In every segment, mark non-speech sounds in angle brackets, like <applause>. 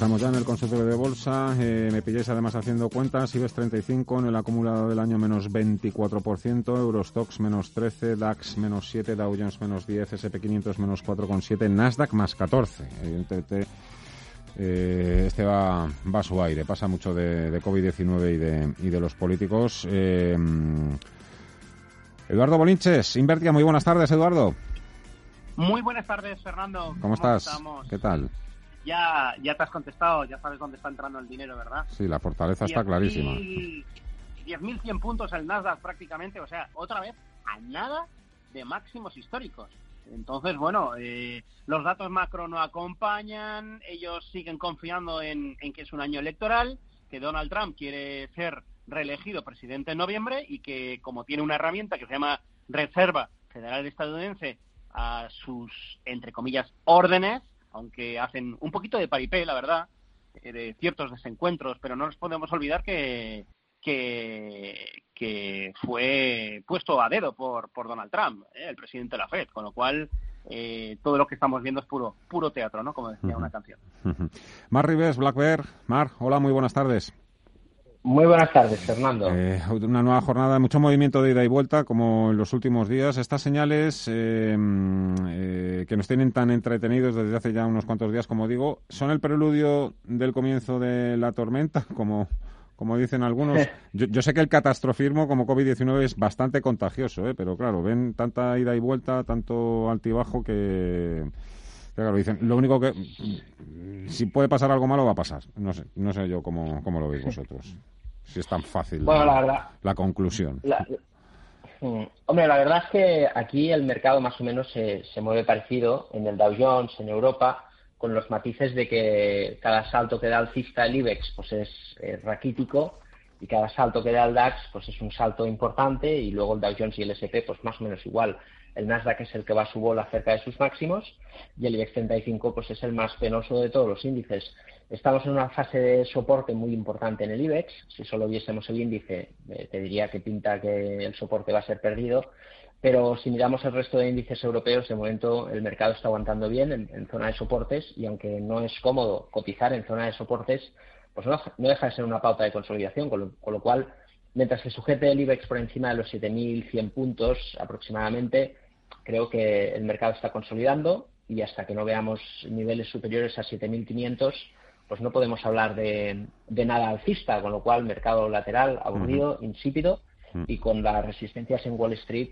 Estamos ya en el consultorio de bolsa. Eh, me pilláis además haciendo cuentas. IBEX 35 en el acumulado del año menos 24%, Eurostox menos 13, DAX menos 7, Dow Jones menos 10, SP500 menos 4,7, Nasdaq más 14. Evidentemente, eh, este va, va a su aire. Pasa mucho de, COVID-19 y de, y de los políticos. Eh, Eduardo Bolinches, Invertia, muy buenas tardes, Eduardo. Muy buenas tardes, Fernando. ¿Cómo, estás? ¿Qué tal? Ya, ya te has contestado, ya sabes dónde está entrando el dinero, ¿verdad? Sí, la fortaleza está clarísima. 10.100 puntos el Nasdaq prácticamente, o sea, otra vez a nada de máximos históricos. Entonces, bueno, eh, los datos macro no acompañan, ellos siguen confiando en, en que es un año electoral, que Donald Trump quiere ser reelegido presidente en noviembre y que como tiene una herramienta que se llama Reserva Federal Estadounidense a sus, entre comillas, órdenes, aunque hacen un poquito de paripé, la verdad, eh, de ciertos desencuentros, pero no nos podemos olvidar que, que, que fue puesto a dedo por, por Donald Trump, eh, el presidente de la Fed, con lo cual eh, todo lo que estamos viendo es puro puro teatro, ¿no? Como decía una canción. Mar Rives, Black Bear. Mar, hola, muy buenas tardes. Muy buenas tardes, Fernando. Eh, una nueva jornada, mucho movimiento de ida y vuelta, como en los últimos días. Estas señales eh, eh, que nos tienen tan entretenidos desde hace ya unos cuantos días, como digo, son el preludio del comienzo de la tormenta, <laughs> como, como dicen algunos. <laughs> Yo, sé que el catastrofismo como COVID-19 es bastante contagioso, pero claro, ven tanta ida y vuelta, tanto altibajo que Claro, dicen, lo único que si puede pasar algo malo va a pasar. No sé, no sé yo cómo, cómo lo veis vosotros. Si es tan fácil la, conclusión. Mm, hombre, la verdad es que aquí el mercado más o menos se, se mueve parecido en el Dow Jones, en Europa, con los matices de que cada salto que da alcista el IBEX pues es, es raquítico y cada salto que da el DAX pues es un salto importante y luego el Dow Jones y el S&P pues más o menos igual el Nasdaq es el que va a su bola cerca de sus máximos y el IBEX 35 pues es el más penoso de todos los índices. Estamos en una fase de soporte muy importante en el IBEX. Si solo viésemos el índice, eh, te diría que pinta que el soporte va a ser perdido. Pero si miramos el resto de índices europeos, de momento el mercado está aguantando bien en, zona de soportes y aunque no es cómodo cotizar en zona de soportes, pues no, deja de ser una pauta de consolidación, con lo cual Mientras se sujete el IBEX por encima de los 7.100 puntos aproximadamente, creo que el mercado está consolidando y hasta que no veamos niveles superiores a 7.500, pues no podemos hablar de, nada alcista, con lo cual mercado lateral, aburrido, insípido y con las resistencias en Wall Street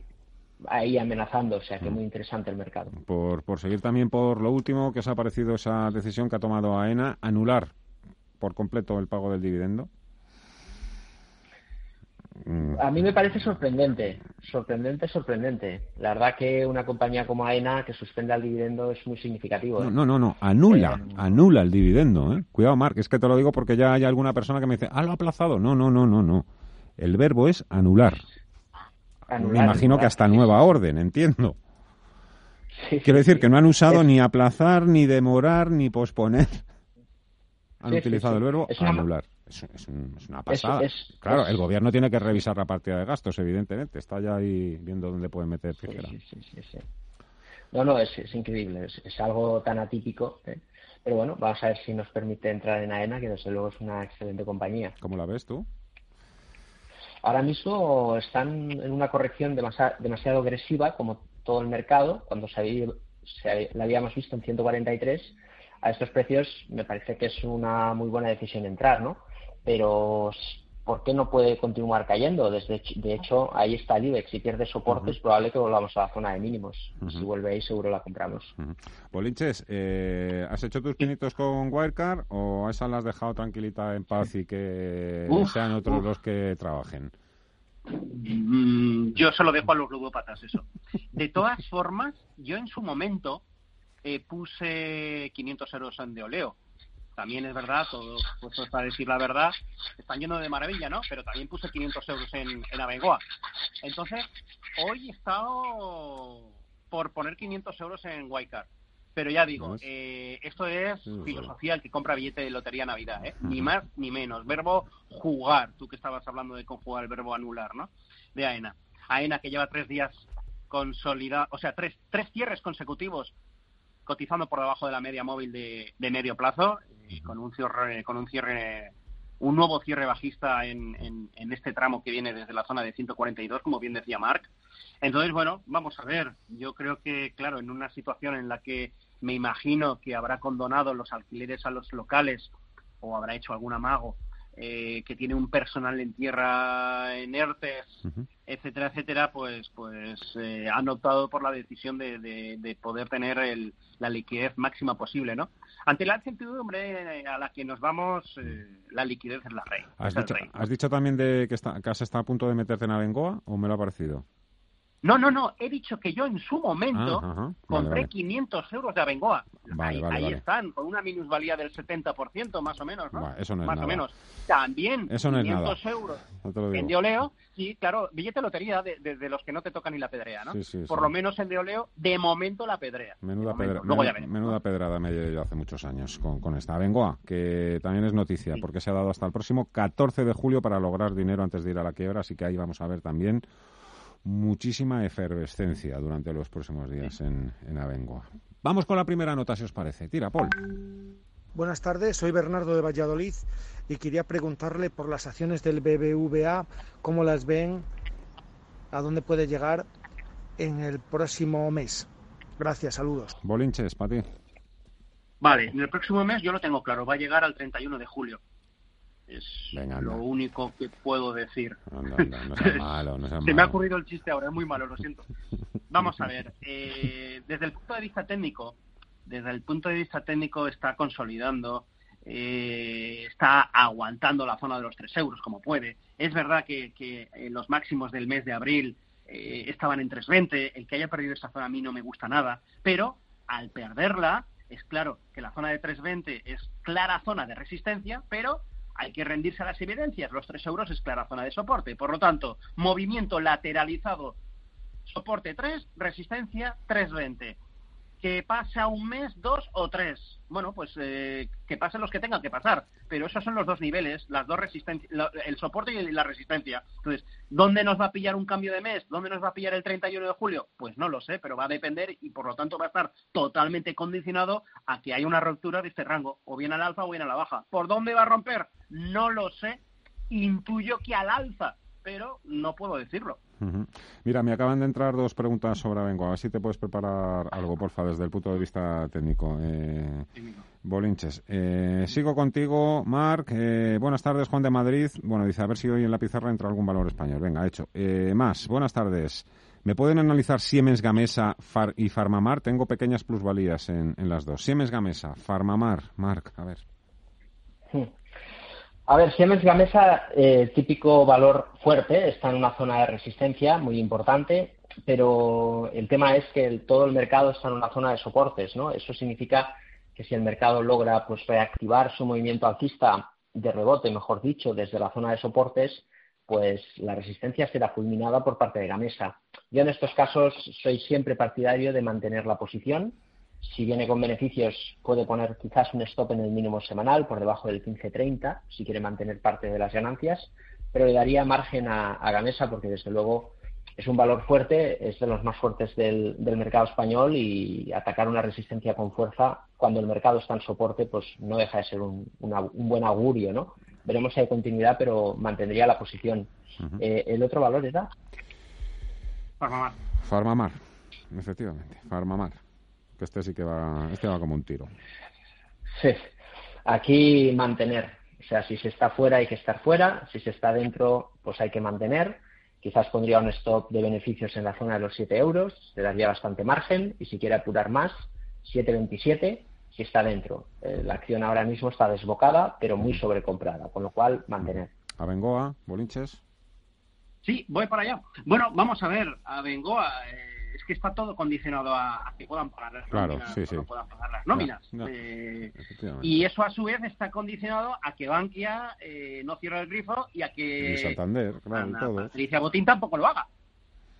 ahí amenazando, o sea que muy interesante el mercado. Por, por seguir también por lo último, que os ha parecido esa decisión que ha tomado AENA, anular por completo el pago del dividendo? A mí me parece sorprendente, sorprendente, sorprendente. La verdad que una compañía como AENA que suspenda el dividendo es muy significativo. No, ¿eh? no, no, anula, eh, anula el dividendo. ¿eh? Cuidado, Marc, es que te lo digo porque ya hay alguna persona que me dice, ah, lo ha aplazado. No, no, no, no, no. El verbo es anular. me imagino que hasta nueva orden, entiendo. Quiero decir que no han usado ni aplazar, ni demorar, ni posponer. Han utilizado el verbo anular. Es, una pasada. claro, el gobierno tiene que revisar la partida de gastos, evidentemente. Está ya ahí viendo dónde puede meter tijera. no, no, es, increíble. Es, algo tan atípico. ¿eh? Pero bueno, vamos a ver si nos permite entrar en AENA, que desde luego es una excelente compañía. ¿Cómo la ves tú? Ahora mismo están en una corrección demasiado, agresiva, como todo el mercado, cuando se, se la habíamos visto en 143 a estos precios me parece que es una muy buena decisión entrar, ¿no? Pero ¿por qué no puede continuar cayendo? Desde, de hecho, ahí está el IBEX. Si pierde soporte, es probable que volvamos a la zona de mínimos. Si vuelve ahí, seguro la compramos. Bolinches, eh, ¿has hecho tus pinitos con Wirecard o esa la has dejado tranquilita en paz y que sean otros los que trabajen? Mm, yo se lo dejo a los ludópatas eso. De todas formas, yo en su momento eh, puse 500 euros en de oleo también es verdad, todo puesto para decir la verdad, están yendo de maravilla, ¿no? Pero también puse 500 euros en, en Abengoa. Entonces, hoy he estado por poner 500 euros en Wildcard. Pero ya digo, eh, esto es filosofía el que compra billete de lotería Navidad, ¿eh? Ni más ni menos. Verbo jugar, tú que estabas hablando de conjugar el verbo anular, ¿no? De AENA. AENA que lleva tres días consolidado, o sea, tres, tres cierres consecutivos cotizando por debajo de la media móvil de, medio plazo con un cierre, con un cierre, un nuevo cierre bajista en, en, este tramo que viene desde la zona de 142, como bien decía Mark. Entonces, bueno, vamos a ver. Yo creo que, claro, en una situación en la que me imagino que habrá condonado los alquileres a los locales o habrá hecho algún amago eh, que tiene un personal en tierra en ERTES, etcétera, etcétera, pues pues eh, han optado por la decisión de, de, poder tener el, la liquidez máxima posible, ¿no? Ante la incertidumbre a la que nos vamos, eh, la liquidez es la rey. ¿Has, dicho, ¿Has dicho también de que, está, que has estado a punto de meterte en Abengoa o me lo ha parecido? No, no, no, he dicho que yo en su momento ah, compré 500 euros de Abengoa. ahí, están, con una minusvalía del 70% más o menos, ¿no? eso no es más o menos. También eso no 500 euros <laughs> en Deoleo, sí, claro, billete lotería de, los que no te tocan ni la pedrea, ¿no? Por lo menos en Deoleo, de momento la pedrea. Menuda, menuda pedrada me llevé yo hace muchos años con, con esta. Abengoa, que también es noticia, porque se ha dado hasta el próximo 14 de julio para lograr dinero antes de ir a la quiebra, así que ahí vamos a ver también muchísima efervescencia durante los próximos días en, en Abengoa. Vamos con la primera nota, si os parece. Tira, Paul. Buenas tardes, soy Bernardo de Valladolid y quería preguntarle por las acciones del BBVA, cómo las ven, a dónde puede llegar en el próximo mes. Gracias, saludos. Bolinches, para ti. Vale, en el próximo mes yo lo tengo claro, va a llegar al 31 de julio. Es lo único que puedo decir. <laughs> Se me ha ocurrido el chiste ahora, es muy malo, lo siento. <laughs> Vamos a ver, eh, desde el punto de vista técnico, desde el punto de vista técnico está consolidando, eh, está aguantando la zona de los 3 euros como puede. Es verdad que, que los máximos del mes de abril eh, estaban en 3.20, el que haya perdido esa zona a mí no me gusta nada, pero al perderla, es claro que la zona de 3.20 es clara zona de resistencia, pero hay que rendirse a las evidencias. Los 3 euros es clara zona de soporte. Por lo tanto, movimiento lateralizado, soporte 3, resistencia 320 que pasa un mes, dos o tres. Bueno, pues eh, que pasen los que tengan que pasar. Pero esos son los dos niveles, las dos resistencias, el soporte y la resistencia. Entonces, ¿dónde nos va a pillar un cambio de mes? ¿Dónde nos va a pillar el 31 de julio? Pues no lo sé, pero va a depender y por lo tanto va a estar totalmente condicionado a que haya una ruptura de este rango, o bien al alza o bien a la baja. ¿Por dónde va a romper? No lo sé. Intuyo que al alza, pero no puedo decirlo. Mira, me acaban de entrar dos preguntas sobre Abengoa. A ver si te puedes preparar algo, porfa, desde el punto de vista técnico. Eh, Bolinches. Eh, sigo contigo, Marc. Eh, buenas tardes, Juan de Madrid. Bueno, dice, a ver si hoy en la pizarra entra algún valor español. Venga, hecho. más, buenas tardes. ¿Me pueden analizar Siemens Gamesa y Farmamar? Tengo pequeñas plusvalías en, en las dos. Siemens Gamesa, Farmamar, Marc, a ver. A ver, Siemens Gamesa, eh, típico valor fuerte, está en una zona de resistencia muy importante, pero el tema es que todo el mercado está en una zona de soportes, ¿no? Eso significa que si el mercado logra pues reactivar su movimiento alcista de rebote, mejor dicho, desde la zona de soportes, pues la resistencia será fulminada por parte de Gamesa. Yo en estos casos soy siempre partidario de mantener la posición, si viene con beneficios, puede poner quizás un stop en el mínimo semanal por debajo del 15.30, si quiere mantener parte de las ganancias, pero le daría margen a, Gamesa porque, desde luego, es un valor fuerte, es de los más fuertes del, mercado español y atacar una resistencia con fuerza cuando el mercado está en soporte, pues no deja de ser un, buen augurio, ¿no? Veremos si hay continuidad, pero mantendría la posición. Eh, ¿El otro valor era? Farmamar. Farmamar, efectivamente, Farmamar que este sí que va, este va como un tiro. Sí, aquí mantener. O sea, si se está fuera hay que estar fuera, si se está dentro, pues hay que mantener. Quizás pondría un stop de beneficios en la zona de los 7 euros, le daría bastante margen y si quiere apurar más, 7,27 si está dentro. Eh, la acción ahora mismo está desbocada, pero muy sobrecomprada, con lo cual mantener. A Bengoa, Bolinches. Sí, voy para allá. Bueno, vamos a ver, a Bengoa. Eh es que está todo condicionado a, que puedan pagar las nóminas no puedan pagar las nóminas. Eh, y eso a su vez está condicionado a que Bankia eh, no cierre el grifo y a que Santander, claro, Patricia Botín tampoco lo haga.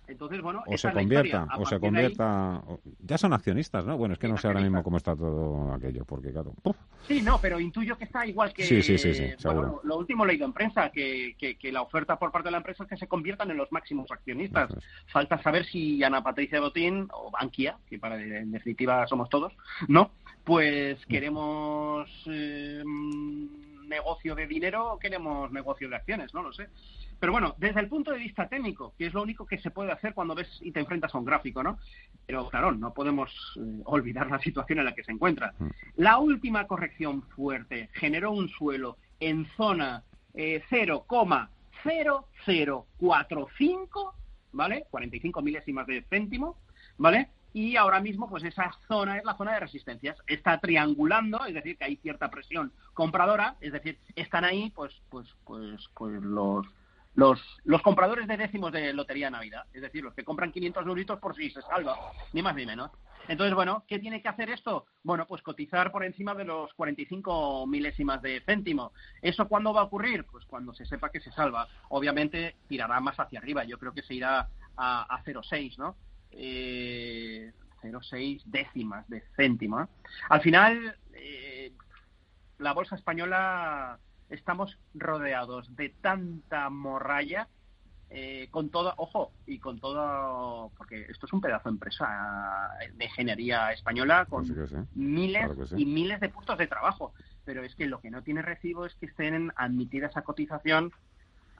Entonces, bueno, o se convierta, o se convierta, ya son accionistas, ¿no? Bueno, es que no sé ahora mismo cómo está todo aquello, porque claro. Sí, no, pero intuyo que está igual que. Sí, sí, sí, sí bueno, lo último leído en prensa, que, que, la oferta por parte de la empresa es que se conviertan en los máximos accionistas. Falta saber si Ana Patricia Botín o Bankia, que para en definitiva somos todos, ¿no? Pues queremos eh, negocio de dinero o queremos negocio de acciones, no lo sé. Pero bueno, desde el punto de vista técnico, que es lo único que se puede hacer cuando ves y te enfrentas a un gráfico, ¿no? Pero claro, no podemos eh, olvidar la situación en la que se encuentra. Mm. La última corrección fuerte generó un suelo en zona eh, 0,0045, ¿vale? 45 milésimas de céntimo, ¿vale? Y ahora mismo, pues esa zona es la zona de resistencias. Está triangulando, es decir, que hay cierta presión compradora, es decir, están ahí, pues, pues, pues, pues los los, los compradores de décimos de Lotería Navidad, es decir, los que compran 500 euritos por si se salva, ni más ni menos. Entonces, bueno, ¿qué tiene que hacer esto? Bueno, pues cotizar por encima de los 45 milésimas de céntimo. ¿Eso cuándo va a ocurrir? Pues cuando se sepa que se salva. Obviamente tirará más hacia arriba, yo creo que se irá a, a 0,6, ¿no? Eh, 0,6 décimas de céntimo. Al final, eh, la bolsa española estamos rodeados de tanta morralla eh, con todo, ojo, y con todo, porque esto es un pedazo de empresa de ingeniería española con miles y miles de puestos de trabajo. Pero es que lo que no tiene recibo es que estén admitidas a cotización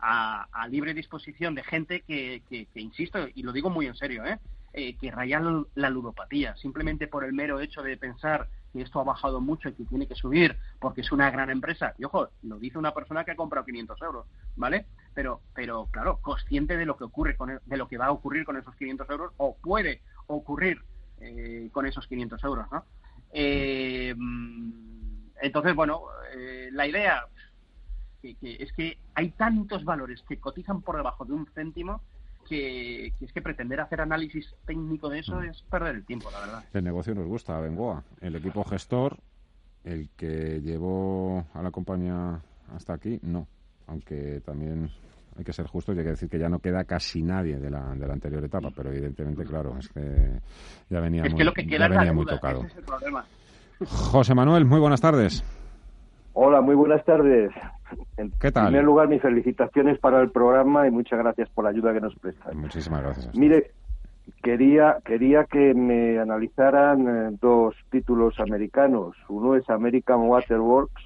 a, libre disposición de gente que, que, insisto, y lo digo muy en serio, ¿eh? Eh que rayan la ludopatía, simplemente por el mero hecho de pensar que esto ha bajado mucho y que tiene que subir porque es una gran empresa. Y ojo, lo dice una persona que ha comprado 500 euros, ¿vale? Pero, pero claro, consciente de lo que ocurre con de lo que va a ocurrir con esos 500 euros o puede ocurrir eh, con esos 500 euros, ¿no? Eh, entonces, bueno, eh, la idea que es que hay tantos valores que cotizan por debajo de un céntimo que, es que pretender hacer análisis técnico de eso mm. es perder el tiempo, la verdad. El negocio nos gusta, Bengoa. El equipo gestor, el que llevó a la compañía hasta aquí, no. Aunque también hay que ser justos y hay que decir que ya no queda casi nadie de la, de la anterior etapa, pero evidentemente, claro, es que ya venía muy, ya venía muy tocado. José Manuel, muy buenas tardes. Hola, muy buenas tardes. En ¿Qué tal? primer lugar, mis felicitaciones para el programa y muchas gracias por la ayuda que nos prestan. Muchísimas gracias. Mire, quería quería que me analizaran eh, dos títulos americanos. Uno es American Waterworks,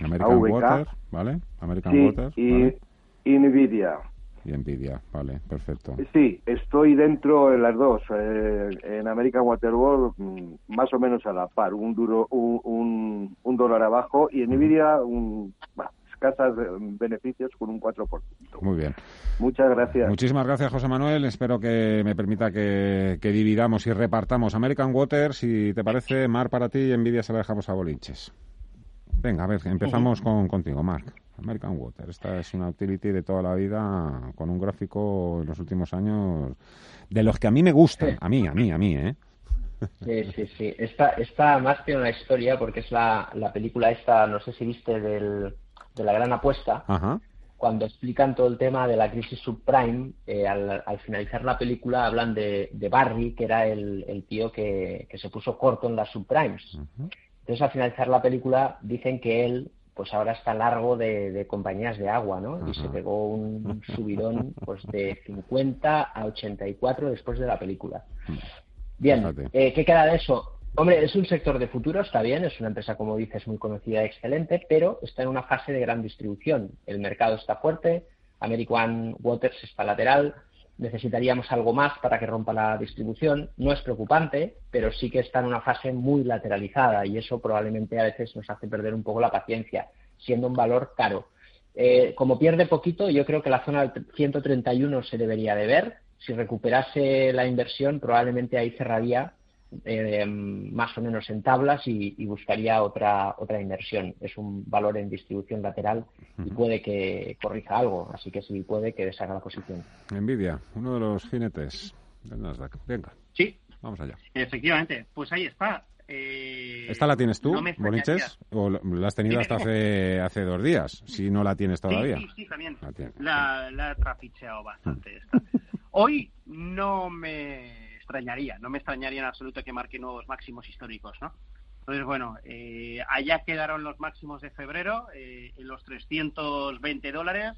American Water, ¿vale? American Water, y Nvidia y Nvidia. Vale, perfecto. Sí, estoy dentro de las dos. Eh, en American Waterworld mm, más o menos a la par, un duro un, un, dólar abajo y en Nvidia un, escasas beneficios con un 4%. Muy bien. Muchas gracias. Muchísimas gracias, José Manuel. Espero que me permita que, dividamos y repartamos American Water. Si te parece, Mar para ti y Nvidia se la dejamos a Bolinches. Venga, a ver, empezamos con, contigo, Marc. American Water. Esta es una utility de toda la vida con un gráfico en los últimos años de los que a mí me gustan. A mí, a mí, a mí, ¿eh? Sí, sí, sí. Esta, esta más tiene una historia porque es la, la película esta, no sé si viste, del, de la gran apuesta. Cuando explican todo el tema de la crisis subprime, eh, al, finalizar la película hablan de, de Barry, que era el, el tío que, que, se puso corto en las subprimes. Entonces, al finalizar la película, dicen que él pues ahora está largo de, compañías de agua, ¿no? Y se pegó un <laughs> subidón pues de 50 a 84 después de la película. Bien, eh, ¿qué queda de eso? Hombre, es un sector de futuro, está bien, es una empresa, como dices, muy conocida y excelente, pero está en una fase de gran distribución. El mercado está fuerte, American Waters está lateral, necesitaríamos algo más para que rompa la distribución. No es preocupante, pero sí que está en una fase muy lateralizada y eso probablemente a veces nos hace perder un poco la paciencia, siendo un valor caro. Eh, como pierde poquito, yo creo que la zona 131 se debería de ver. Si recuperase la inversión, probablemente ahí cerraría eh, más o menos en tablas y, buscaría otra otra inversión. Es un valor en distribución lateral y puede que corrija algo, así que si puede que deshaga la posición. Nvidia, uno de los jinetes del Nasdaq. Venga. Sí. Vamos allá. Efectivamente. Pues ahí está. Eh, ¿Esta la tienes tú, no. Boliches? ¿O la has tenido Sí, hasta sí. hace, <laughs> hace dos días? Si no la tienes todavía. Sí, sí, sí, también. La. La, la he trapicheado bastante esta. Hoy no me extrañaría, no me extrañaría en absoluto que marque nuevos máximos históricos, ¿no? Entonces, bueno, eh, allá quedaron los máximos de febrero, eh, en los 320 dólares,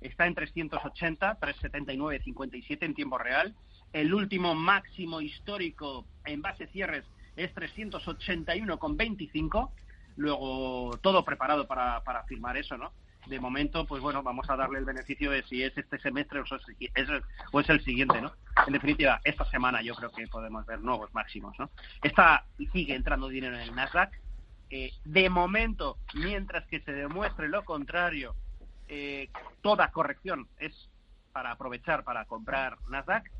está en 380, 379, 57 en tiempo real. El último máximo histórico en base cierres es 381,25. Luego, todo preparado para, para firmar eso, ¿no? De momento, pues bueno, vamos a darle el beneficio de si es este semestre o es, el, o es el siguiente, ¿no? En definitiva, esta semana yo creo que podemos ver nuevos máximos, ¿no? Esta sigue entrando dinero en el Nasdaq. Eh, de momento, mientras que se demuestre lo contrario, eh, toda corrección es para aprovechar para comprar Nasdaq.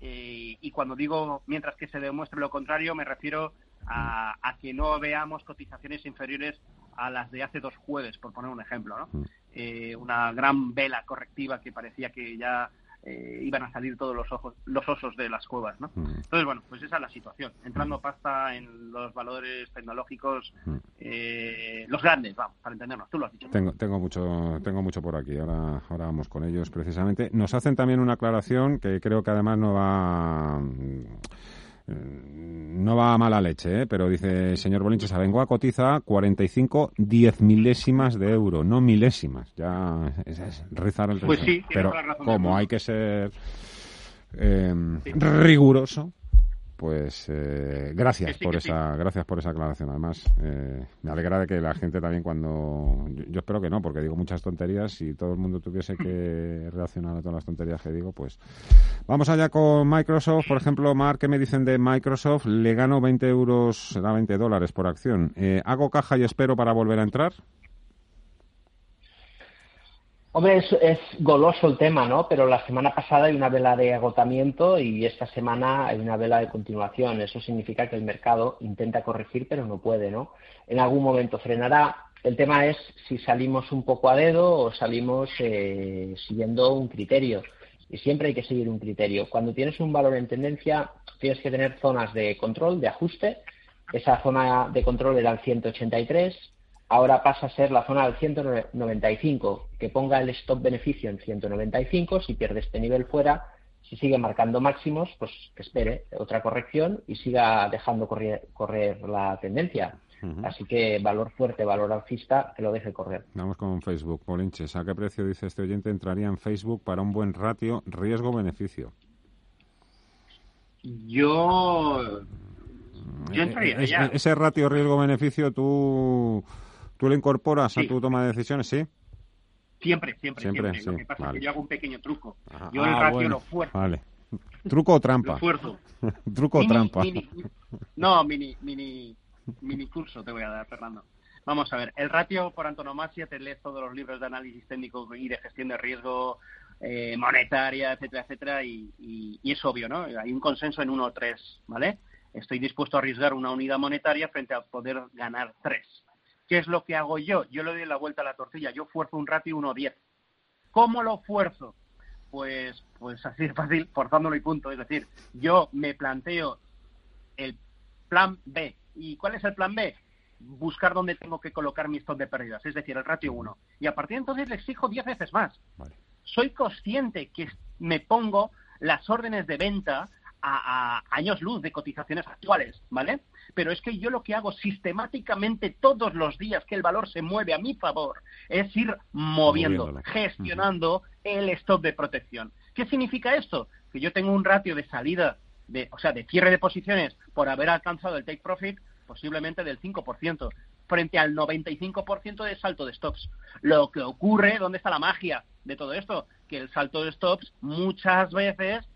Eh, y cuando digo mientras que se demuestre lo contrario, me refiero a, a que no veamos cotizaciones inferiores a las de hace dos jueves, por poner un ejemplo, ¿no? Mm. Eh, una gran vela correctiva que parecía que ya eh, iban a salir todos los ojos, los osos de las cuevas, ¿no? Mm. Entonces, bueno, pues esa es la situación. Entrando pasta en los valores tecnológicos, Mm. eh, los grandes, vamos, para entendernos. Tú lo has dicho. Tengo, tengo mucho, tengo mucho por aquí. Ahora, ahora vamos con ellos precisamente. Nos hacen también una aclaración que creo que además no va, mm, no va a mala leche, ¿eh? pero dice señor Bolinches, Abengoa cotiza 45 diez milésimas de euro, no milésimas. Ya es, es rizar el Pues rizo. sí, pero como hay que ser eh, Sí. riguroso, pues eh, gracias por esa gracias por esa aclaración. Además eh, me alegra de que la gente también cuando yo, yo espero que no porque digo muchas tonterías si todo el mundo tuviese que <laughs> reaccionar a todas las tonterías que digo pues vamos allá con Microsoft. Por ejemplo Mark ¿qué me dicen de Microsoft? le gano 20 euros será 20 dólares por acción. Eh, hago caja y espero para volver a entrar Hombre, es, goloso el tema, ¿no? Pero la semana pasada hay una vela de agotamiento y esta semana hay una vela de continuación. Eso significa que el mercado intenta corregir, pero no puede, ¿no? En algún momento frenará. El tema es si salimos un poco a dedo o salimos eh, siguiendo un criterio. Y siempre hay que seguir un criterio. Cuando tienes un valor en tendencia, tienes que tener zonas de control, de ajuste. Esa zona de control era el 183, ahora pasa a ser la zona del 195, que ponga el stop beneficio en 195, si pierde este nivel fuera, si sigue marcando máximos, pues que espere otra corrección y siga dejando correr, correr la tendencia. Así que valor fuerte, valor alcista, que lo deje correr. Vamos con Facebook, Polinches. ¿A qué precio dice este oyente entraría en Facebook para un buen ratio riesgo-beneficio? Yo, yo entraría Eh, es- ya. ese ratio riesgo-beneficio tú, tú lo incorporas a tu toma de decisiones, ¿sí? Siempre, siempre, Siempre, siempre. sí, Lo que pasa vale. es que yo hago un pequeño truco. Ah, Yo el ah, ratio bueno. lo fuerzo. Vale. ¿Truco o Lo trampa? fuerzo. <laughs> ¿Truco o trampa? mini- no, mini, mini, mini curso te voy a dar, Fernando. Vamos a ver, el ratio por antonomasia te lees todos los libros de análisis técnico y de gestión de riesgo eh, monetaria, etcétera, etcétera, y, y- y es obvio, ¿no? Hay un consenso en 1 o 3, ¿vale? Estoy dispuesto a arriesgar una unidad monetaria frente a poder ganar 3. ¿Qué es lo que hago yo? Yo le doy la vuelta a la tortilla, yo fuerzo un ratio 1-10. ¿Cómo lo fuerzo? Pues, pues así de fácil, forzándolo y punto. Es decir, yo me planteo el plan B. ¿Y cuál es el plan B? Buscar dónde tengo que colocar mi stop de pérdidas, es decir, el ratio 1. Y a partir de entonces le exijo 10 veces más. Vale. Soy consciente que me pongo las órdenes de venta a, a años luz de cotizaciones actuales, ¿vale? Pero es que yo lo que hago sistemáticamente todos los días que el valor se mueve a mi favor es ir moviendo, gestionando el stop de protección. ¿Qué significa esto? Que yo tengo un ratio de salida, de, o sea, de cierre de posiciones por haber alcanzado el take profit posiblemente del 5%, frente al 95% de salto de stops. Lo que ocurre, ¿dónde está la magia de todo esto? Que el salto de stops muchas veces,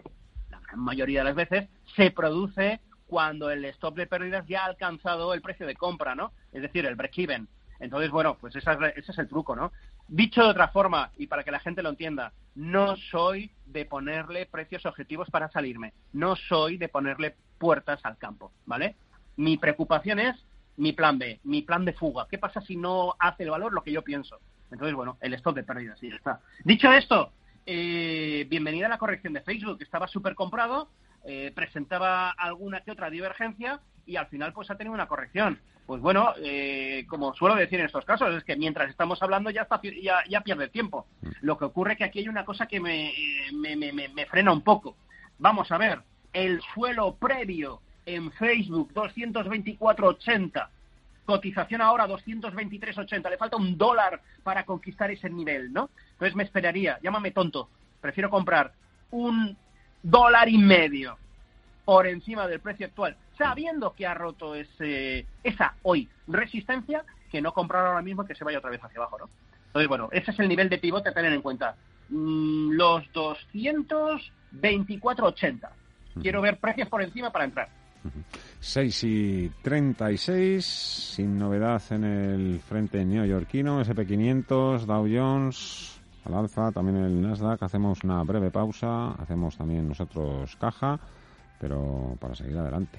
mayoría de las veces, se produce cuando el stop de pérdidas ya ha alcanzado el precio de compra, ¿no? Es decir, el break-even. Entonces, bueno, pues esa es- ese es el truco, ¿no? Dicho de otra forma, y para que la gente lo entienda, no soy de ponerle precios objetivos para salirme. No soy de ponerle puertas al campo, ¿vale? Mi preocupación es mi plan B, mi plan de fuga. ¿Qué pasa si no hace el valor lo que yo pienso? Entonces, bueno, el stop de pérdidas, y ya está. Dicho esto, eh, bienvenida a la corrección de Facebook. Estaba súper comprado, eh, presentaba alguna que otra divergencia y al final pues ha tenido una corrección. Pues bueno, eh, como suelo decir en estos casos, es que mientras estamos hablando ya, está, ya, pierde tiempo. Lo que ocurre es que aquí hay una cosa que me, me, me, me frena un poco. Vamos a ver, el suelo previo en Facebook 224.80 cotización ahora 223.80, le falta un dólar para conquistar ese nivel, ¿no? Entonces me esperaría, llámame tonto, prefiero comprar un dólar y medio por encima del precio actual, sabiendo que ha roto ese, esa hoy resistencia, que no comprar ahora mismo que se vaya otra vez hacia abajo, ¿no? Entonces, bueno, ese es el nivel de pivote a tener en cuenta. Mm, los 224.80. Quiero ver precios por encima para entrar. 6 y 36, sin novedad en el frente neoyorquino, SP500, Dow Jones, al alza, también el Nasdaq. Hacemos una breve pausa, hacemos también nosotros caja, pero para seguir adelante.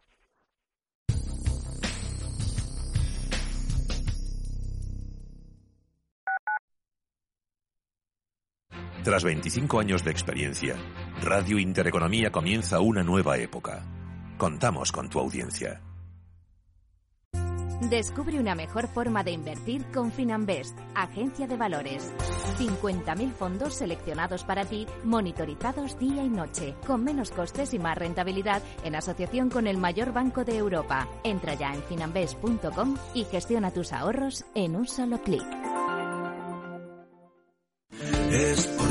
Tras 25 años de experiencia, Radio Intereconomía comienza una nueva época. Contamos con tu audiencia. Descubre una mejor forma de invertir con Finanbest, agencia de valores. 50.000 fondos seleccionados para ti, monitorizados día y noche, con menos costes y más rentabilidad en asociación con el mayor banco de Europa. Entra ya en finanbest.com y gestiona tus ahorros en un solo clic. Es por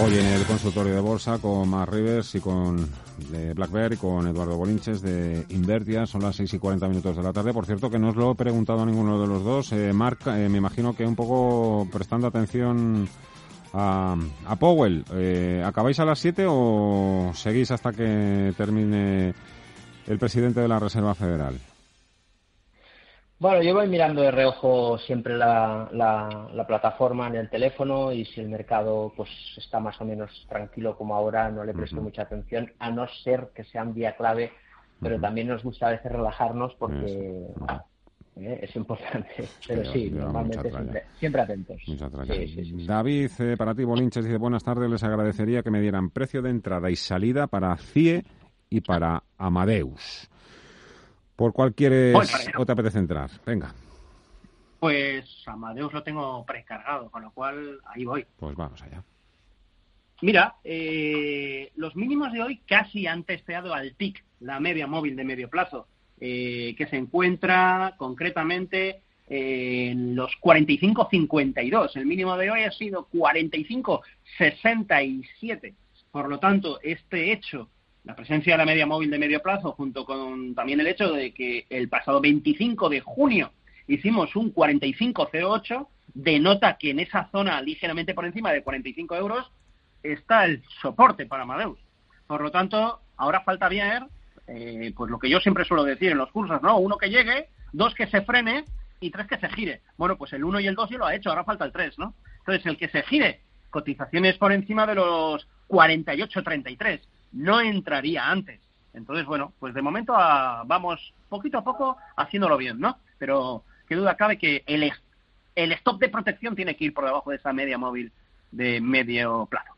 Hoy en el consultorio de bolsa con Mar Rivers y con de Blackberry con Eduardo Bolinches de Invertia. Son las 6 y 40 minutos de la tarde. Por cierto, que no os lo he preguntado a ninguno de los dos. Eh, Marc, eh, me imagino que un poco prestando atención a, a Powell. Eh, ¿Acabáis a las 7 o seguís hasta que termine el presidente de la Reserva Federal? Bueno, yo voy mirando de reojo siempre la, la, plataforma en el teléfono y si el mercado pues está más o menos tranquilo como ahora, no le presto mucha atención, a no ser que sea un día clave, pero también nos gusta a veces relajarnos porque ¿eh? es importante. <laughs> Pero sí, normalmente siempre, atentos. David, eh, para ti, Bolinches, dice, buenas tardes, les agradecería que me dieran precio de entrada y salida para CIE y para Amadeus. ¿Por cuál quieres o te apetece entrar? Venga. Pues Amadeus lo tengo precargado, con lo cual ahí voy. Pues vamos allá. Mira, eh, los mínimos de hoy casi han testeado al TIC, la media móvil de medio plazo, eh, que se encuentra concretamente en los 45.52. El mínimo de hoy ha sido 45.67. Por lo tanto, este hecho, la presencia de la media móvil de medio plazo, junto con también el hecho de que el pasado 25 de junio hicimos un 45.08, denota que en esa zona ligeramente por encima de 45 euros está el soporte para Amadeus. Por lo tanto, ahora falta ver, eh, pues lo que yo siempre suelo decir en los cursos, ¿no? Uno que llegue, dos que se frene y tres que se gire. Bueno, pues el uno y el dos ya lo ha hecho, ahora falta el tres, ¿no? Entonces, el que se gire, cotizaciones por encima de los 48-33, no entraría antes. Entonces, bueno, pues de momento ah, vamos poquito a poco haciéndolo bien, ¿no? Pero qué duda cabe que el, el stop de protección tiene que ir por debajo de esa media móvil de medio plazo.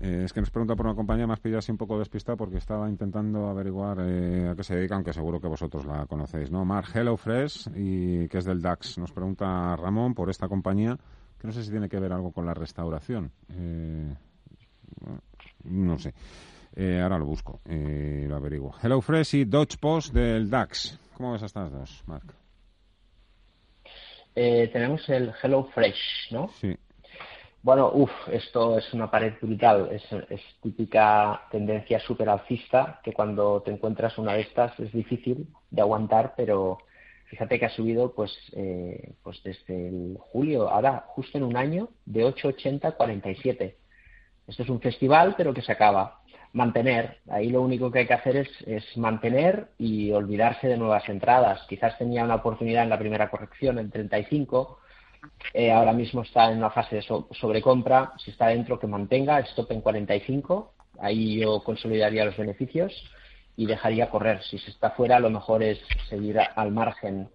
Eh, es que nos pregunta por una compañía, más pillado así un poco despistado porque estaba intentando averiguar eh, a qué se dedica, aunque seguro que vosotros la conocéis, ¿no? Mar HelloFresh, y que es del DAX. Nos pregunta Ramón por esta compañía, que no sé si tiene que ver algo con la restauración. Eh, no sé. ahora lo busco, lo averiguo. HelloFresh y Dodge Post del DAX. ¿Cómo ves estas dos, Mark? tenemos el HelloFresh, ¿no? Sí. Bueno, uff, esto es una pared brutal, es, típica tendencia súper alcista que cuando te encuentras una de estas es difícil de aguantar, pero fíjate que ha subido pues, eh, pues desde el julio, ahora justo en un año, de 8,80 a 47. Esto es un festival, pero que se acaba. Mantener, ahí lo único que hay que hacer es, mantener y olvidarse de nuevas entradas. Quizás tenía una oportunidad en la primera corrección en 35 eh, ahora mismo está en una fase de sobrecompra. Si está dentro, que mantenga stop en 45. Ahí yo consolidaría los beneficios y dejaría correr. Si se está fuera, lo mejor es seguir al margen.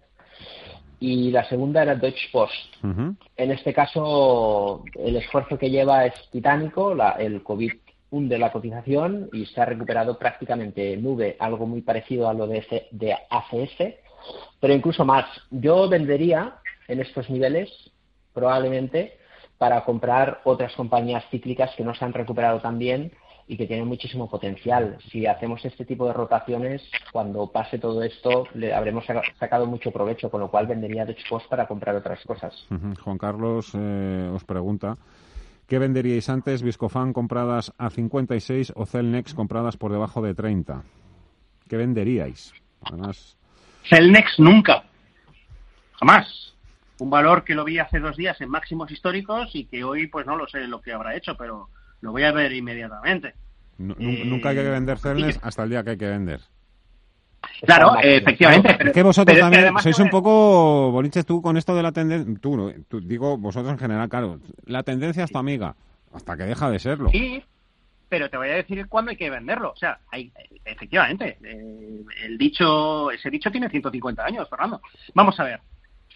Y la segunda era Deutsche Post. En este caso, el esfuerzo que lleva es titánico. el COVID hunde la cotización y se ha recuperado prácticamente nube, algo muy parecido a lo de, de ACS, pero incluso más. Yo vendería en estos niveles, probablemente para comprar otras compañías cíclicas que no se han recuperado tan bien y que tienen muchísimo potencial. Si hacemos este tipo de rotaciones, cuando pase todo esto, le habremos sacado mucho provecho, con lo cual vendería de Post para comprar otras cosas. Juan Carlos eh, os pregunta, ¿qué venderíais antes, Viscofan compradas a 56 o Celnex compradas por debajo de 30? ¿Qué venderíais? Además... Celnex nunca. Jamás un valor que lo vi hace dos días en máximos históricos y que hoy pues no lo sé lo que habrá hecho, pero lo voy a ver inmediatamente. nunca hay que vender Cernes hasta el día que hay que vender. Claro, efectivamente. Pero, que vosotros también sois un poco, Boliches, tú con esto de la tendencia, tú, tú, digo vosotros en general, claro, la tendencia es tu amiga, hasta que deja de serlo. Sí, pero te voy a decir cuándo hay que venderlo. O sea, hay, efectivamente, eh, el dicho, ese dicho tiene 150 años, Fernando. Vamos a ver,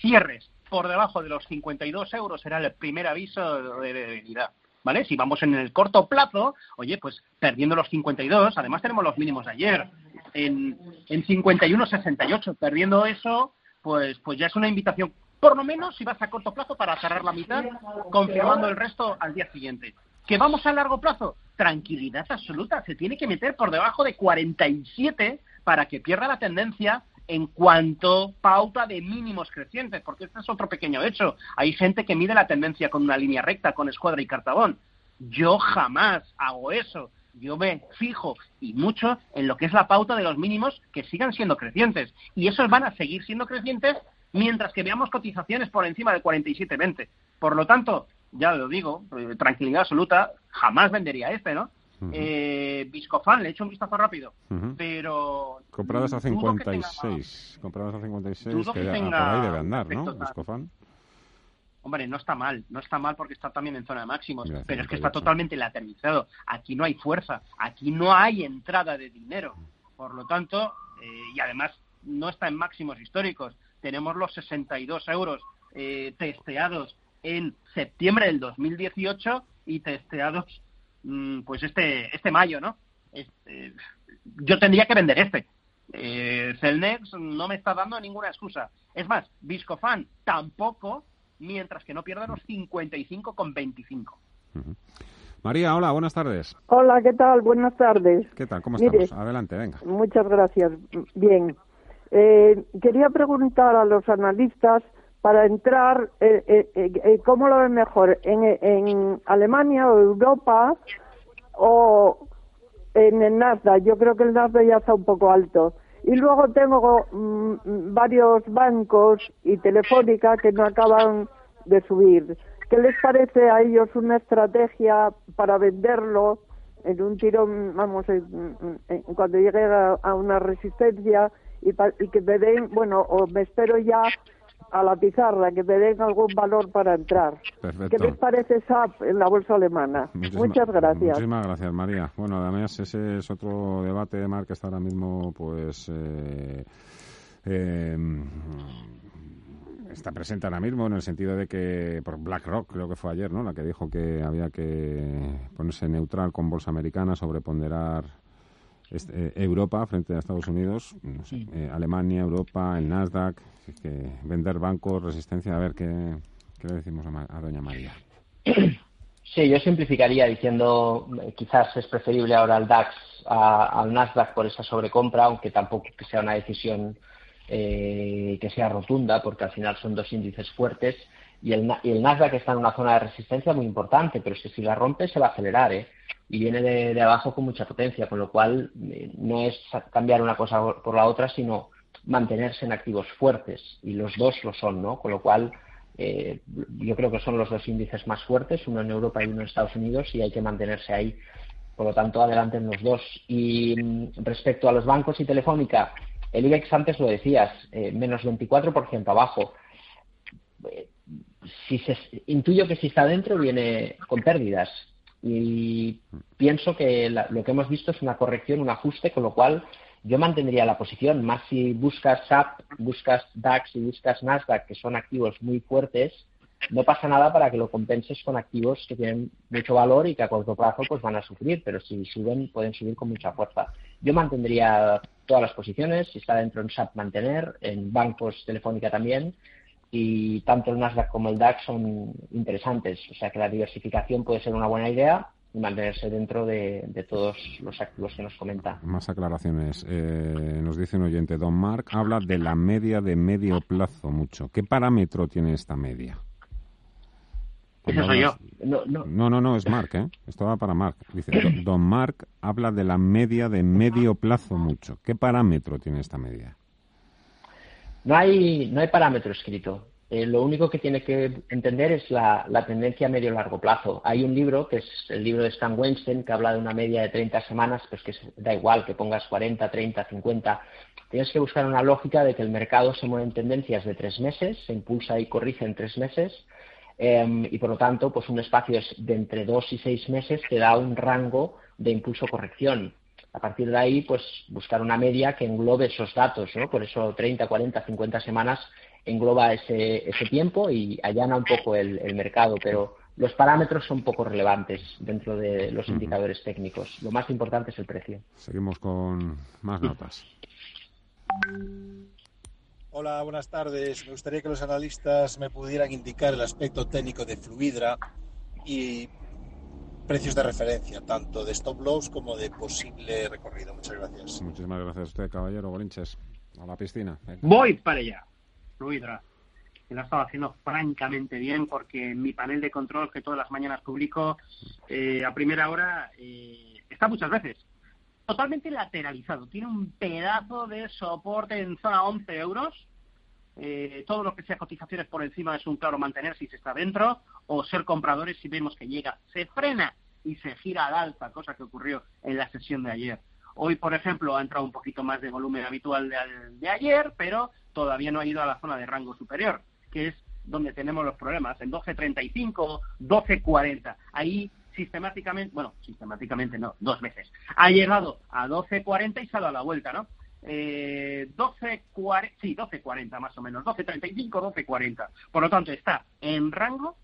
cierres por debajo de los 52 euros será el primer aviso de debilidad. ¿Vale? Si vamos en el corto plazo, oye, pues perdiendo los 52, además tenemos los mínimos de ayer, en, en 51,68, perdiendo eso, pues, pues ya es una invitación, por lo menos si vas a corto plazo para cerrar la mitad, confirmando el resto al día siguiente. ¿Que vamos a largo plazo? Tranquilidad absoluta, se tiene que meter por debajo de 47 para que pierda la tendencia en cuanto pauta de mínimos crecientes, porque este es otro pequeño hecho. Hay gente que mide la tendencia con una línea recta, con escuadra y cartabón. Yo jamás hago eso. Yo me fijo y mucho en lo que es la pauta de los mínimos que sigan siendo crecientes. Y esos van a seguir siendo crecientes mientras que veamos cotizaciones por encima de 47.20. Por lo tanto, ya lo digo, eh, tranquilidad absoluta, jamás vendería este, ¿no? Eh, Viscofan, le he hecho un vistazo rápido, pero... Compradas a 56, compradas a 56, que, que por ahí debe andar, ¿no? Viscofan. Hombre, no está mal, no está mal porque está también en zona de máximos, pero es que está totalmente lateralizado. Aquí no hay fuerza, aquí no hay entrada de dinero. Por lo tanto, eh, y además no está en máximos históricos. Tenemos los 62 euros eh, testeados en septiembre del 2018 y testeados pues este este mayo, ¿no? Este, yo tendría que vender este. Eh, Celnex no me está dando ninguna excusa. Es más, Viscofan tampoco, mientras que no pierda los 55 con 25. María, hola, buenas tardes. Hola, ¿qué tal? Buenas tardes. ¿Qué tal? ¿Cómo estamos? Adelante, venga. Muchas gracias. Bien. Eh, quería preguntar a los analistas para entrar, eh, eh, eh ¿cómo lo ven mejor? ¿En, ¿En Alemania o Europa o en el Nasdaq? Yo creo que el Nasdaq ya está un poco alto. Y luego tengo mm, varios bancos y Telefónica que no acaban de subir. ¿Qué les parece a ellos una estrategia para venderlo en un tirón, vamos, cuando llegue a, una resistencia y, y que me den, bueno, o me espero ya a la pizarra, que me den algún valor para entrar. ¿Qué les parece SAP en la bolsa alemana? Muchas gracias. Muchísimas gracias, María. Bueno, además ese es otro debate, Mar, que está ahora mismo, pues... Eh, eh, está presente ahora mismo en el sentido de que por BlackRock creo que fue ayer, ¿no? La que dijo que había que ponerse neutral con bolsa americana, sobreponderar este, Europa frente a Estados Unidos, eh, Alemania, Europa, el Nasdaq, que vender bancos, resistencia, a ver qué, le decimos a, doña María. Sí, yo simplificaría diciendo eh, quizás es preferible ahora el DAX al Nasdaq por esa sobrecompra, aunque tampoco que sea una decisión eh, que sea rotunda, porque al final son dos índices fuertes y el, y el Nasdaq está en una zona de resistencia muy importante, pero que si la rompe se va a acelerar, ¿eh? y viene de, abajo con mucha potencia, con lo cual eh, no es cambiar una cosa por la otra, sino mantenerse en activos fuertes, y los dos lo son, ¿no? Con lo cual, eh, yo creo que son los dos índices más fuertes, uno en Europa y uno en Estados Unidos, y hay que mantenerse ahí. Por lo tanto, adelante en los dos. Y mm, respecto a los bancos y Telefónica, el IBEX antes lo decías, eh, menos 24% abajo. Si se, intuyo que si está dentro viene con pérdidas y pienso que lo que hemos visto es una corrección, un ajuste, con lo cual yo mantendría la posición, más si buscas SAP, buscas DAX y buscas Nasdaq, que son activos muy fuertes, no pasa nada para que lo compenses con activos que tienen mucho valor y que a corto plazo pues van a sufrir, pero si suben pueden subir con mucha fuerza. Yo mantendría todas las posiciones, si está dentro en SAP mantener, en bancos Telefónica también, y tanto el Nasdaq como el DAX son interesantes. O sea que la diversificación puede ser una buena idea y mantenerse dentro de, todos los activos que nos comenta. Más aclaraciones. Eh, nos dice un oyente, Don Mark habla de la media de medio plazo mucho. ¿Qué parámetro tiene esta media? Eso soy yo. No, no, no, es Mark, ¿eh? Esto va para Mark. Dice, Don Mark habla de la media de medio plazo mucho. ¿Qué parámetro tiene esta media? No hay, no hay parámetro escrito. Eh, lo único que tiene que entender es la, tendencia a medio largo plazo. Hay un libro, que es el libro de Stan Weinstein, que habla de una media de 30 semanas, pues que da igual que pongas 40, 30, 50. Tienes que buscar una lógica de que el mercado se mueve en tendencias de tres meses, se impulsa y corrige en tres meses, em, y por lo tanto, pues un espacio de entre dos y seis meses te da un rango de impulso-corrección. A partir de ahí, pues buscar una media que englobe esos datos, ¿no? Por eso 30, 40, 50 semanas engloba ese, ese tiempo y allana un poco el, mercado, pero los parámetros son poco relevantes dentro de los indicadores técnicos. Lo más importante es el precio. Seguimos con más notas. Hola, buenas tardes. Me gustaría que los analistas me pudieran indicar el aspecto técnico de Fluidra y precios de referencia, tanto de stop loss como de posible recorrido. Muchas gracias. Muchísimas gracias a usted, caballero Bolinches. A la piscina. Voy para allá. Fluidra. Que lo ha estado haciendo francamente bien porque en mi panel de control que todas las mañanas publico eh, a primera hora eh, está muchas veces totalmente lateralizado. Tiene un pedazo de soporte en zona 11 euros. Eh, todo lo que sea cotizaciones por encima es un claro mantener si se está dentro o ser compradores si vemos que llega, se frena y se gira al alza, cosa que ocurrió en la sesión de ayer. Hoy, por ejemplo, ha entrado un poquito más de volumen habitual de, ayer, pero todavía no ha ido a la zona de rango superior, que es donde tenemos los problemas, en 12.35, 12.40. Ahí sistemáticamente, bueno, sistemáticamente no, dos veces. Ha llegado a 12.40 y se ha dado la vuelta, ¿no? Eh, 12.40, sí, 12.40 más o menos, 12.35, 12.40. Por lo tanto, está en rango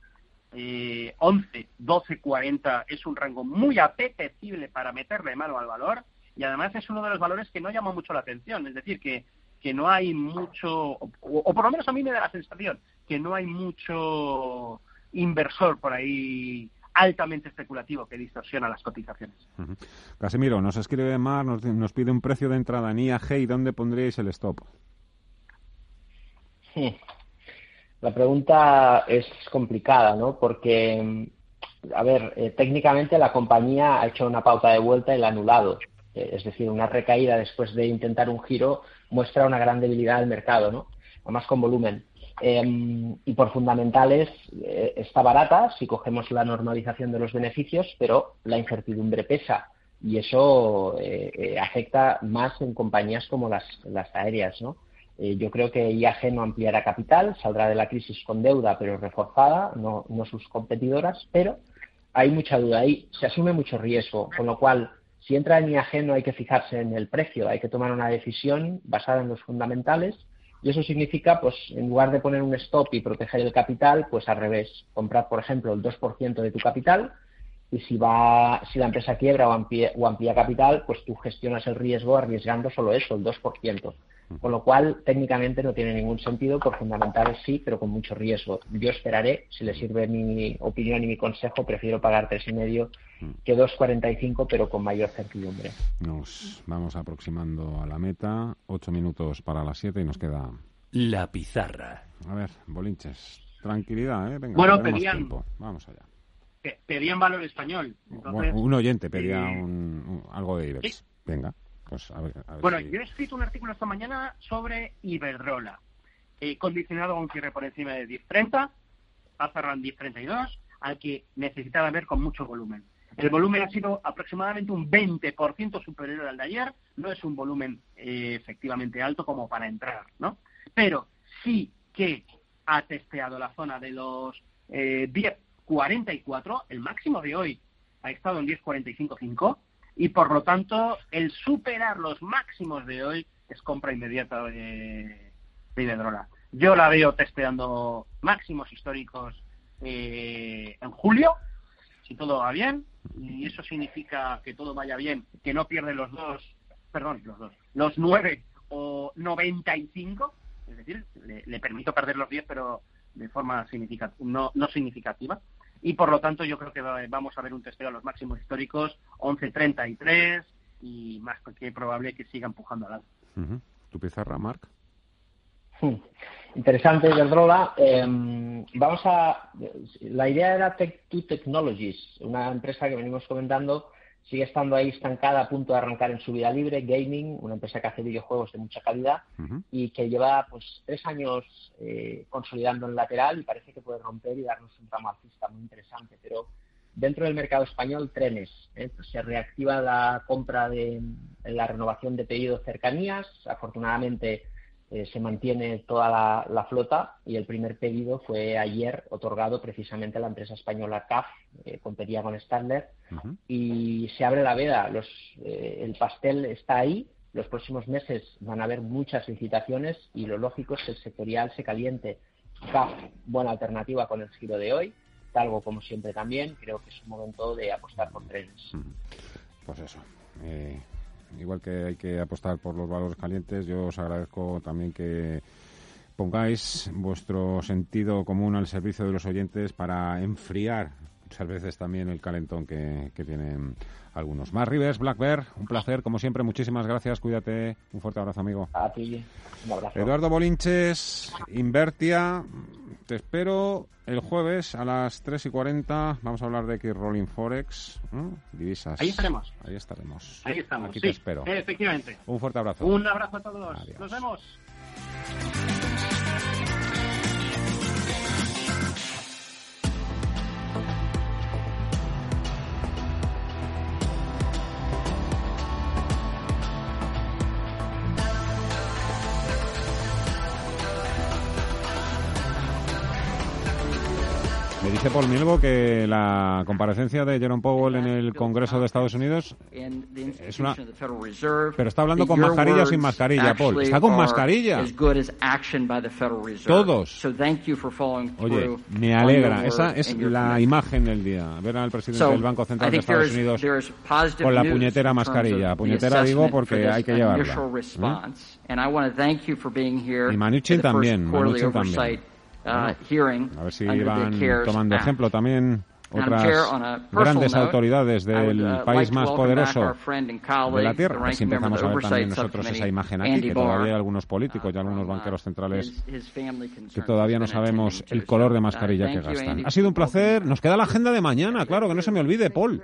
eh, 11, 12.40 es un rango muy apetecible para meterle mano al valor y además es uno de los valores que no llama mucho la atención, es decir, que, que no hay mucho, o, o por lo menos a mí me da la sensación, que no hay mucho inversor por ahí altamente especulativo que distorsiona las cotizaciones. Ujú. Casimiro, nos escribe Mar, nos, nos pide un precio de entrada en IAG y dónde pondríais el stop. Sí. La pregunta es complicada, ¿no? Porque, a ver, eh, técnicamente la compañía ha hecho una pauta de vuelta y la ha anulado. Eh, es decir, una recaída después de intentar un giro muestra una gran debilidad del mercado, ¿no? Además con volumen. Eh, y por fundamentales eh, está barata si cogemos la normalización de los beneficios, pero la incertidumbre pesa y eso eh, eh, afecta más en compañías como las, las aéreas, ¿no? Yo creo que IAG no ampliará capital, saldrá de la crisis con deuda, pero reforzada, no, no sus competidoras, pero hay mucha duda ahí, se asume mucho riesgo, con lo cual, si entra en IAG no hay que fijarse en el precio, hay que tomar una decisión basada en los fundamentales y eso significa, pues, en lugar de poner un stop y proteger el capital, pues al revés, comprar, por ejemplo, el 2% de tu capital y si va, si la empresa quiebra o amplía, o amplía capital, pues tú gestionas el riesgo arriesgando solo eso, el 2%. Con lo cual, técnicamente no tiene ningún sentido, por fundamentales sí, pero con mucho riesgo. Yo esperaré, si le sirve mi opinión y mi consejo, prefiero pagar tres y medio que 2,45, pero con mayor certidumbre. Nos vamos aproximando a la meta, ocho minutos para las siete y nos queda... La pizarra. A ver, bolinches, tranquilidad, ¿eh? Venga, Bueno, pedían- tiempo. Vamos allá. Pe- Pedían valor español. Entonces, Bueno, un oyente pedía eh, un- un- algo de Ibex. Venga, pues a ver. a ver Bueno, si- yo he escrito un artículo esta mañana sobre Iberdrola, eh, condicionado a un cierre por encima de 10.30, ha cerrado en 10.32, al que necesitaba ver con mucho volumen. El volumen ha sido aproximadamente un 20% superior al de ayer, no es un volumen eh, efectivamente alto como para entrar, ¿no? Pero sí que ha testeado la zona de los eh, 10.44, el máximo de hoy ha estado en 10.45.5 y por lo tanto el superar los máximos de hoy es compra inmediata de, de. Yo la veo testeando máximos históricos eh, en julio, si todo va bien, y eso significa que todo vaya bien, que no pierde los dos, perdón, los dos, los nueve o 95, es decir, le, le permito perder los 10, pero de forma significativa, no, no significativa. Y por lo tanto, yo creo que va- vamos a ver un testeo a los máximos históricos, 11.33, y más que probable que siga empujando al alza. Ujú. ¿Tu pizarra, Marc? Hmm. Interesante, Iberdrola. Eh, vamos a. La idea era Tech2 Technologies, una empresa que venimos comentando, sigue estando ahí estancada a punto de arrancar en su vida libre, gaming, una empresa que hace videojuegos de mucha calidad y que lleva pues tres años eh, consolidando en lateral y parece que puede romper y darnos un tramo alcista muy interesante. Pero dentro del mercado español, trenes. ¿eh? Pues se reactiva la compra de la renovación de pedidos cercanías. Afortunadamente eh, se mantiene toda la, la flota y el primer pedido fue ayer otorgado precisamente a la empresa española CAF, eh, competía con Stadler, y se abre la veda. Los, eh, el pastel está ahí. Los próximos meses van a haber muchas licitaciones y lo lógico es que el sectorial se caliente. CAF, buena alternativa con el giro de hoy. Talgo, como siempre, también. Creo que es un momento de apostar por trenes. Pues eso. eh, igual que hay que apostar por los valores calientes, yo os agradezco también que pongáis vuestro sentido común al servicio de los oyentes para enfriar muchas veces también el calentón que, que tienen algunos. Más Rivers, Black Bear, un placer, como siempre, muchísimas gracias, cuídate, un fuerte abrazo, amigo. A ti, un abrazo. Eduardo Bolinches, Invertia, te espero el jueves a las 3 y 40. Vamos a hablar de X Rolling Forex, divisas. Ahí estaremos. Ahí estaremos. Ahí estamos. Aquí sí, te espero. Efectivamente. Un fuerte abrazo. Un abrazo a todos. Adiós. Nos vemos. Dice Paul Mielgo que la comparecencia de Jerome Powell en el Congreso de Estados Unidos es una... Pero está hablando con mascarilla o sin mascarilla, Paul. Está con mascarilla. Todos. Oye, me alegra. Esa es la imagen del día. Ver al presidente del Banco Central de Estados Unidos con la puñetera mascarilla. Puñetera digo porque hay que llevarla. ¿eh? Y Manuchin también. Manuchin también. Uh, a ver si van tomando ejemplo también otras grandes autoridades del uh, país más poderoso de la Tierra. Así empezamos a ver también nosotros esa imagen aquí, que todavía hay algunos políticos y algunos uh, banqueros centrales que todavía no sabemos el color de mascarilla que gastan. Ha sido un placer. Nos queda la agenda de mañana, claro, que no se me olvide, Paul.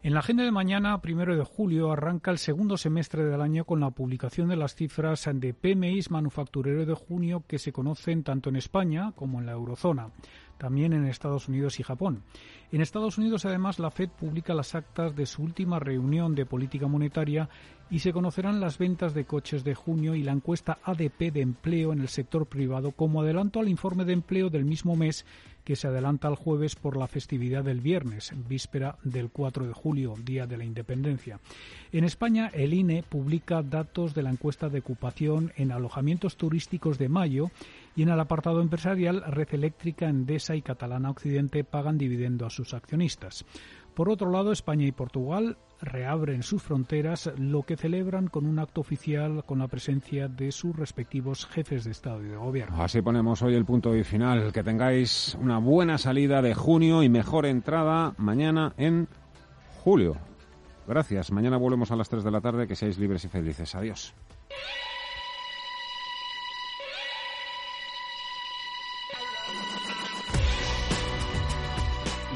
En la agenda de mañana, primero de julio, arranca el segundo semestre del año con la publicación de las cifras de PMI manufacturero de junio que se conocen tanto en España como en la eurozona, también en Estados Unidos y Japón. En Estados Unidos, además, la Fed publica las actas de su última reunión de política monetaria y se conocerán las ventas de coches de junio y la encuesta ADP de empleo en el sector privado como adelanto al informe de empleo del mismo mes que se adelanta al jueves por la festividad del viernes, víspera del 4 de julio, Día de la Independencia. En España, el INE publica datos de la encuesta de ocupación en alojamientos turísticos de mayo y en el apartado empresarial, Red Eléctrica, Endesa y Catalana Occidente pagan dividendo a sus accionistas. Por otro lado, España y Portugal reabren sus fronteras, lo que celebran con un acto oficial con la presencia de sus respectivos jefes de Estado y de Gobierno. Así ponemos hoy el punto y final. Que tengáis una buena salida de junio y mejor entrada mañana en julio. Gracias. Mañana volvemos a las 3 de la tarde. Que seáis libres y felices. Adiós.